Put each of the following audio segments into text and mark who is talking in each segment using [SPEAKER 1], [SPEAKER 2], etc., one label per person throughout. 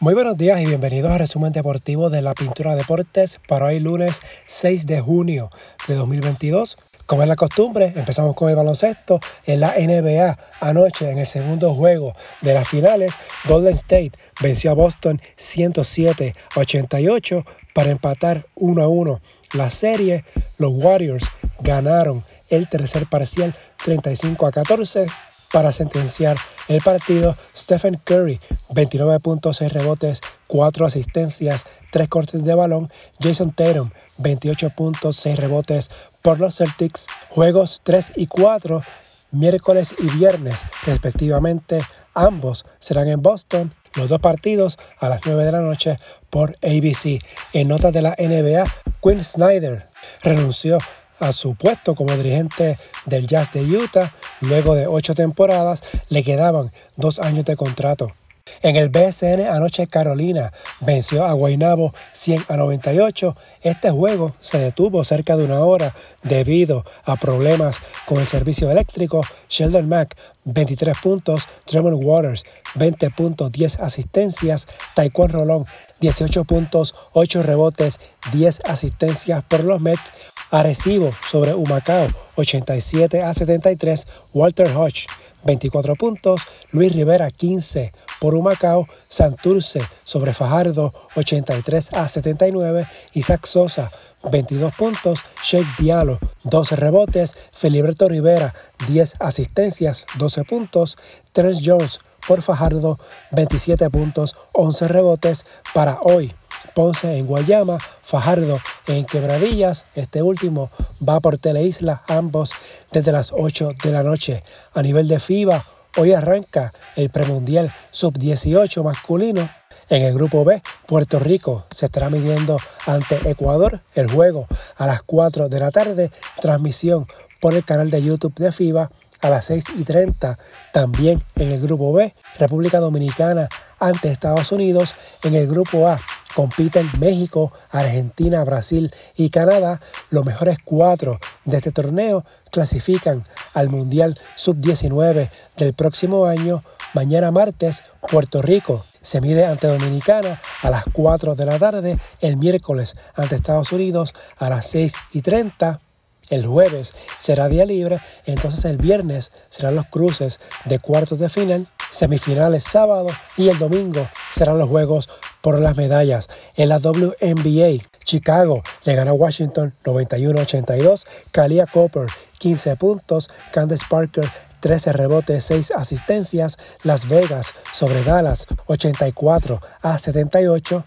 [SPEAKER 1] Muy buenos días y bienvenidos al resumen deportivo de la Pintura Deportes para hoy lunes 6 de junio de 2022. Como es la costumbre, empezamos con el baloncesto en la NBA. Anoche, en el segundo juego de las finales, Golden State venció a Boston 107 a 88 para empatar 1 a 1. La serie, los Warriors ganaron el tercer parcial 35 a 14 para sentenciar el partido, Stephen Curry, 29 puntos, 6 rebotes, 4 asistencias, 3 cortes de balón. Jason Tatum, 28 puntos, 6 rebotes por los Celtics. Juegos 3 y 4, miércoles y viernes, respectivamente. Ambos serán en Boston. Los dos partidos a las 9 de la noche por ABC. En notas de la NBA, Quinn Snyder renunció a su puesto como dirigente del Jazz de Utah. Luego de ocho temporadas, le quedaban dos años de contrato. En el BSN anoche Carolina venció a Guaynabo 100 a 98. Este juego se detuvo cerca de una hora debido a problemas con el servicio eléctrico. Sheldon Mack 23 puntos, Tremont Waters 20 puntos, 10 asistencias, Taekwondo Rolón 18 puntos, 8 rebotes, 10 asistencias por los Mets. Arecibo sobre Humacao 87 a 73, Walter Hodge 24 puntos, Luis Rivera 15 por Humacao, Santurce sobre Fajardo 83 a 79, Isaac Sosa 22 puntos, Sheikh Diallo 12 rebotes, Feliberto Rivera 10 asistencias, 12 puntos, Terence Jones por Fajardo 27 puntos, 11 rebotes para hoy. Ponce en Guayama, Fajardo en Quebradillas. Este último va por Teleisla, ambos desde las 8 de la noche. A nivel de FIBA, hoy arranca el premundial sub-18 masculino. En el grupo B, Puerto Rico se estará midiendo ante Ecuador el juego a las 4 de la tarde. Transmisión por el canal de YouTube de FIBA a las 6 y 30. También en el grupo B, República Dominicana ante Estados Unidos. En el grupo A, compiten México, Argentina, Brasil y Canadá. Los mejores cuatro de este torneo clasifican al Mundial Sub-19 del próximo año. Mañana martes, Puerto Rico se mide ante Dominicana a las 4 de la tarde. El miércoles ante Estados Unidos a las 6 y 30. El jueves será día libre, entonces el viernes serán los cruces de cuartos de final, semifinales sábado y el domingo serán los juegos por las medallas. En la WNBA, Chicago le ganó a Washington 91-82, Kalia Cooper 15 puntos, Candace Parker 13 rebotes, 6 asistencias, Las Vegas sobre Dallas 84 a 78.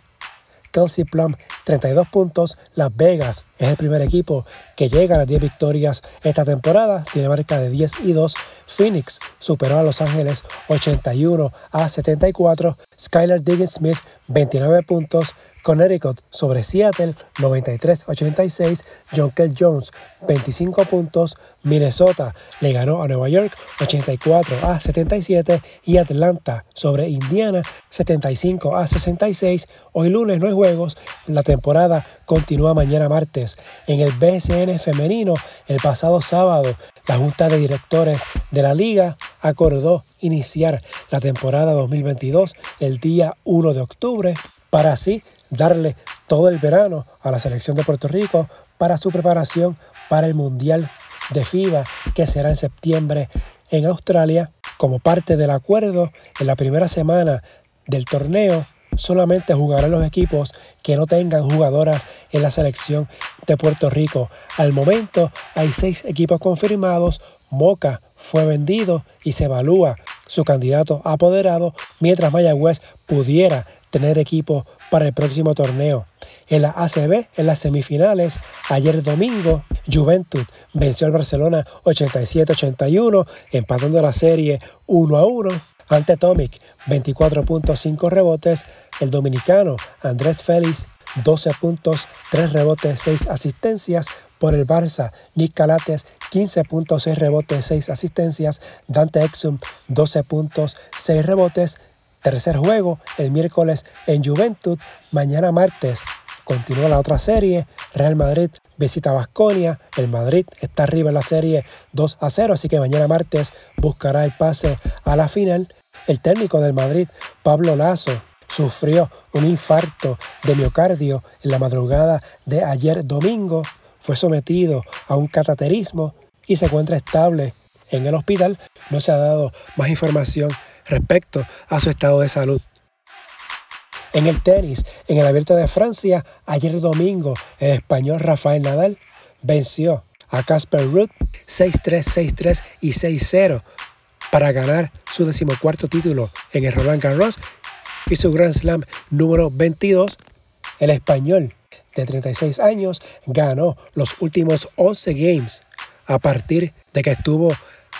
[SPEAKER 1] Kelsey Plum 32 puntos. Las Vegas es el primer equipo que llega a las 10 victorias esta temporada. Tiene marca de 10 y 2. Phoenix superó a Los Ángeles 81 a 74. Skylar Diggins Smith 29 puntos. Connecticut sobre Seattle 93-86, John Kell Jones 25 puntos, Minnesota le ganó a Nueva York 84 a 77 y Atlanta sobre Indiana 75 a 66. Hoy lunes no hay juegos, la temporada continúa mañana martes. En el BSN femenino, el pasado sábado, la Junta de Directores de la Liga acordó iniciar la temporada 2022 el día 1 de octubre para así darle todo el verano a la selección de Puerto Rico para su preparación para el Mundial de FIBA que será en septiembre en Australia. Como parte del acuerdo, en la primera semana del torneo solamente jugarán los equipos que no tengan jugadoras en la selección de Puerto Rico. Al momento hay seis equipos confirmados. Moca fue vendido y se evalúa su candidato apoderado, mientras Mayagüez pudiera tener equipo para el próximo torneo. En la ACB, en las semifinales, ayer domingo, Juventud venció al Barcelona 87-81, empatando la serie 1 a 1. Ante Tomic, 24.5 rebotes. El dominicano Andrés Félix, 12 puntos, 3 rebotes, 6 asistencias. Por el Barça, Nick Calates, 15.6 rebotes, 6 asistencias. Dante Exum, 12 puntos, 6 rebotes. Tercer juego el miércoles en Juventud. Mañana martes continúa la otra serie. Real Madrid visita Basconia. El Madrid está arriba en la serie 2 a 0, así que mañana martes buscará el pase a la final. El técnico del Madrid, Pablo Lazo, sufrió un infarto de miocardio en la madrugada de ayer domingo, fue sometido a un cateterismo y se encuentra estable en el hospital. No se ha dado más información respecto a su estado de salud. En el tenis, en el Abierto de Francia, ayer domingo, el español Rafael Nadal venció a Casper Ruud 6-3, 6-3 y 6-0 para ganar su decimocuarto título en el Roland Garros y su Grand Slam número 22. El español de 36 años ganó los últimos 11 games a partir de que estuvo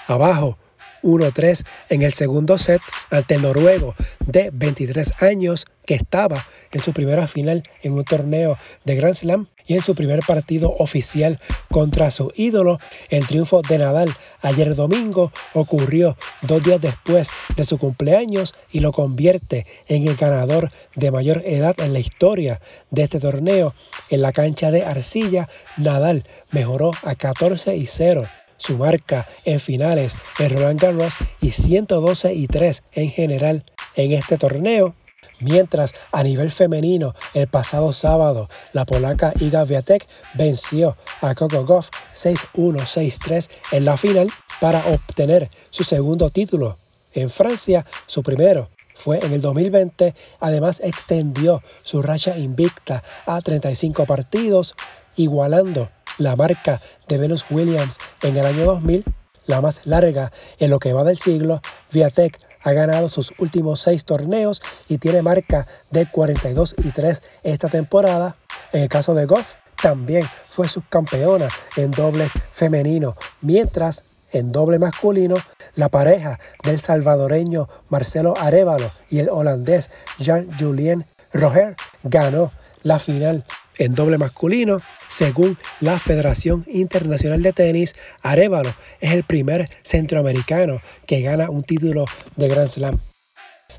[SPEAKER 1] abajo 1-3 en el segundo set ante el noruego de 23 años que estaba en su primera final en un torneo de Grand Slam en su primer partido oficial contra su ídolo. El triunfo de Nadal ayer domingo ocurrió dos días después de su cumpleaños y lo convierte en el ganador de mayor edad en la historia de este torneo. En la cancha de arcilla, Nadal mejoró a 14 y 0 su marca en finales en Roland Garros y 112 y 3 en general en este torneo. Mientras a nivel femenino, el pasado sábado, la polaca Iga Viatek venció a Coco Goff 6-1, 6-3 en la final para obtener su segundo título. En Francia, su primero fue en el 2020. Además, extendió su racha invicta a 35 partidos, igualando la marca de Venus Williams en el año 2000, la más larga en lo que va del siglo. Viatek ha ganado sus últimos seis torneos y tiene marca de 42 y 3 esta temporada. En el caso de Goff, también fue subcampeona en dobles femenino, mientras en doble masculino, la pareja del salvadoreño Marcelo Arevalo y el holandés Jean-Julien Roger ganó la final en doble masculino. Según la Federación Internacional de Tenis, Arevalo es el primer centroamericano que gana un título de Grand Slam.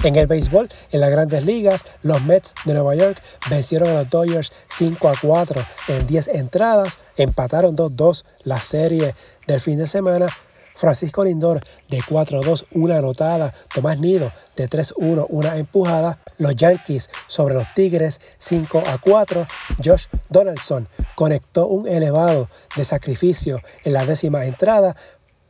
[SPEAKER 1] En el béisbol, en las grandes ligas, los Mets de Nueva York vencieron a los Dodgers 5 a 4 en 10 entradas, empataron 2-2 la serie del fin de semana Francisco Lindor de 4-2, una anotada. Tomás Nido de 3-1, una empujada. Los Yankees sobre los Tigres 5-4. Josh Donaldson conectó un elevado de sacrificio en la décima entrada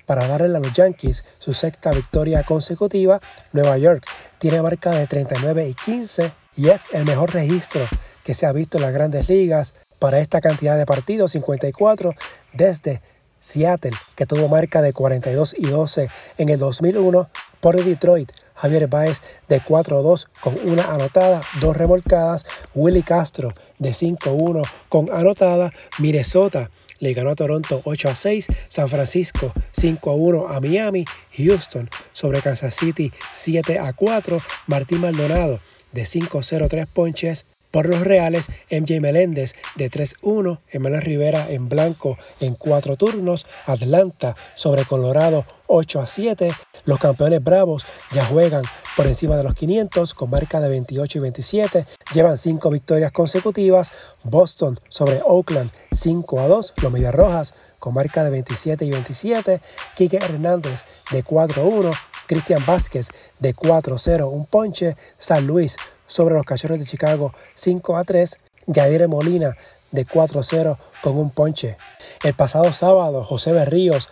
[SPEAKER 1] para darle a los Yankees su sexta victoria consecutiva. Nueva York tiene marca de 39 y 15 y es el mejor registro que se ha visto en las grandes ligas para esta cantidad de partidos, 54, desde Seattle, que tuvo marca de 42 y 12 en el 2001, por Detroit, Javier Baez de 4-2 con una anotada, dos remolcadas, Willy Castro de 5-1 con anotada, Minnesota le ganó a Toronto 8 6, San Francisco 5 1 a Miami, Houston sobre Kansas City 7 4, Martín Maldonado de 5-0 3 ponches, por los Reales, MJ Meléndez de 3-1, Emmanuel Rivera en blanco en cuatro turnos, Atlanta sobre Colorado 8 a 7. Los campeones bravos ya juegan por encima de los 500 con marca de 28 y 27. Llevan 5 victorias consecutivas. Boston sobre Oakland 5 a 2. Los Medias Rojas con marca de 27 y 27. Quique Hernández de 4 a 1. Cristian Vázquez de 4-0, un ponche. San Luis sobre los Cachorros de Chicago 5 a 3. Yadir Molina de 4-0 con un ponche. El pasado sábado, José Berríos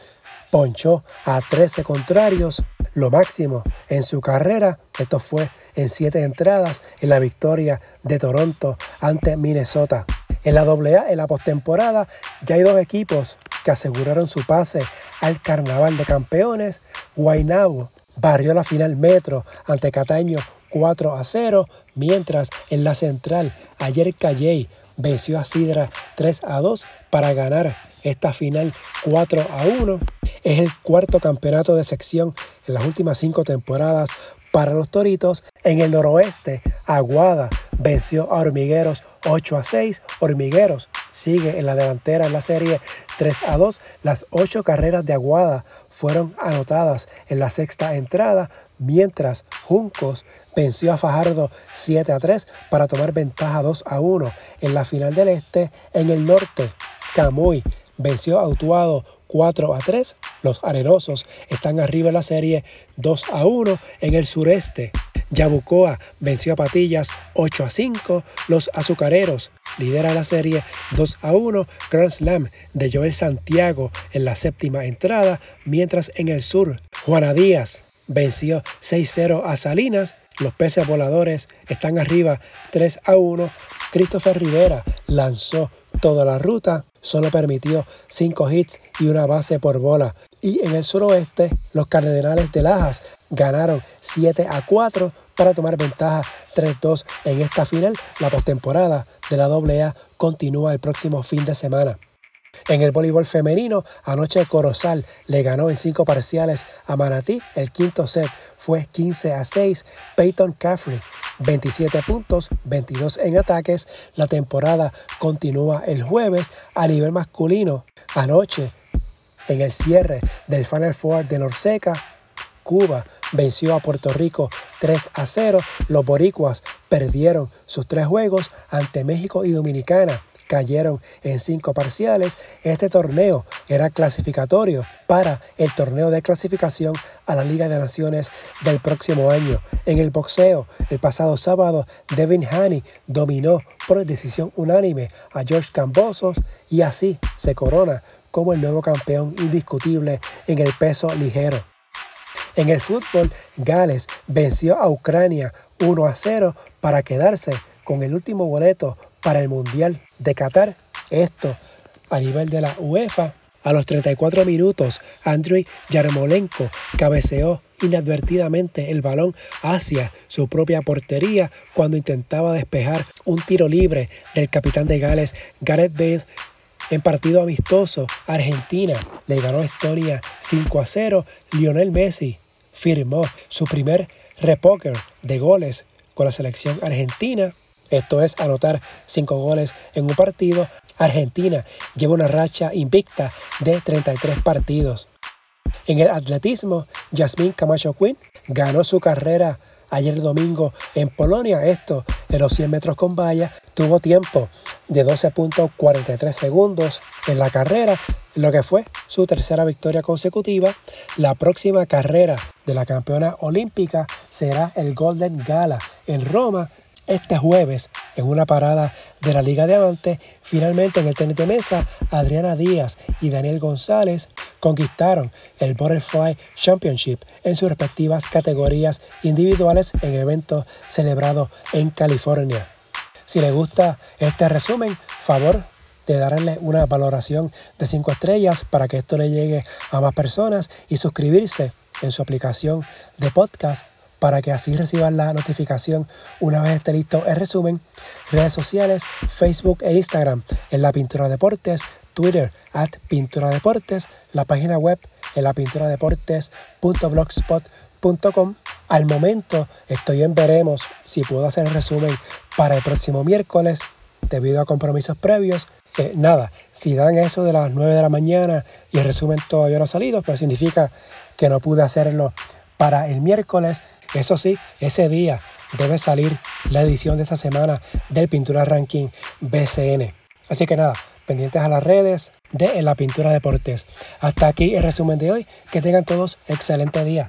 [SPEAKER 1] ponchó a 13 contrarios, lo máximo en su carrera. Esto fue en 7 entradas en la victoria de Toronto ante Minnesota. En la AA, en la postemporada, ya hay dos equipos que aseguraron su pase al Carnaval de Campeones. Guaynabo barrió la final metro ante Cataño 4 a 0, mientras en la central ayer Calley venció a Sidra 3 a 2 para ganar esta final 4 a 1. Es el cuarto campeonato de sección en las últimas cinco temporadas para los Toritos. En el noroeste, Aguada venció a Hormigueros 8 a 6. Hormigueros sigue en la delantera en la serie 3 a 2. Las ocho carreras de Aguada fueron anotadas en la sexta entrada, mientras Juncos venció a Fajardo 7 a 3 para tomar ventaja 2 a 1 en la final del este. En el norte, Camuy venció a Utuado 4 a 3. Los arenosos están arriba en la serie 2 a 1. En el sureste, Yabucoa venció a Patillas 8 a 5. Los Azucareros lidera la serie 2 a 1. Grand Slam de Joel Santiago en la séptima entrada, mientras en el sur Juana Díaz venció 6-0 a Salinas. Los peces voladores están arriba 3 a 1. Christopher Rivera lanzó toda la ruta, solo permitió 5 hits y una base por bola. Y en el suroeste, los Cardenales de Lajas ganaron 7 a 4 para tomar ventaja 3-2 en esta final. La postemporada de la AA continúa el próximo fin de semana. En el voleibol femenino, anoche Corozal le ganó en cinco parciales a Manatí. El quinto set fue 15 a 6. Peyton Caffrey, 27 puntos, 22 en ataques. La temporada continúa el jueves a nivel masculino. Anoche, en el cierre del Final Four de Norseca, Cuba venció a Puerto Rico 3 a 0. Los boricuas perdieron sus tres juegos ante México y Dominicana. Cayeron en cinco parciales. Este torneo era clasificatorio para el torneo de clasificación a la Liga de Naciones del próximo año. En el boxeo, el pasado sábado, Devin Haney dominó por decisión unánime a George Cambosos y así se corona como el nuevo campeón indiscutible en el peso ligero. En el fútbol, Gales venció a Ucrania 1 a 0 para quedarse con el último boleto para el Mundial de Qatar. Esto a nivel de la UEFA. A los 34 minutos, Andriy Yarmolenko cabeceó inadvertidamente el balón hacia su propia portería cuando intentaba despejar un tiro libre del capitán de Gales, Gareth Bale, en partido amistoso, Argentina le ganó a Estonia 5 a 0. Lionel Messi firmó su primer repoker de goles con la selección argentina. Esto es anotar 5 goles en un partido. Argentina lleva una racha invicta de 33 partidos. En el atletismo, Jasmine Camacho Quinn ganó su carrera ayer domingo en Polonia. Esto en los 100 metros con valla tuvo tiempo de 12.43 segundos en la carrera, lo que fue su tercera victoria consecutiva. La próxima carrera de la campeona olímpica será el Golden Gala en Roma este jueves en una parada de la Liga Diamante. Finalmente en el tenis de mesa, Adriana Díaz y Daniel González conquistaron el Butterfly Championship en sus respectivas categorías individuales en eventos celebrados en California. Si les gusta este resumen, favor de darle una valoración de 5 estrellas para que esto le llegue a más personas y suscribirse en su aplicación de podcast para que así reciban la notificación una vez esté listo el resumen. Redes sociales, Facebook e Instagram en La Pintura Deportes, Twitter at Pintura Deportes, la página web en la pintura deportes.blogspot.com. Al momento estoy en veremos si puedo hacer el resumen para el próximo miércoles debido a compromisos previos. Eh, nada, si dan eso de las 9 de la mañana y el resumen todavía no ha salido, pues significa que no pude hacerlo para el miércoles. Eso sí, ese día debe salir la edición de esta semana del Pintura Ranking BCN. Así que nada, pendientes a las redes de La Pintura Deportes. Hasta aquí el resumen de hoy. Que tengan todos excelente día.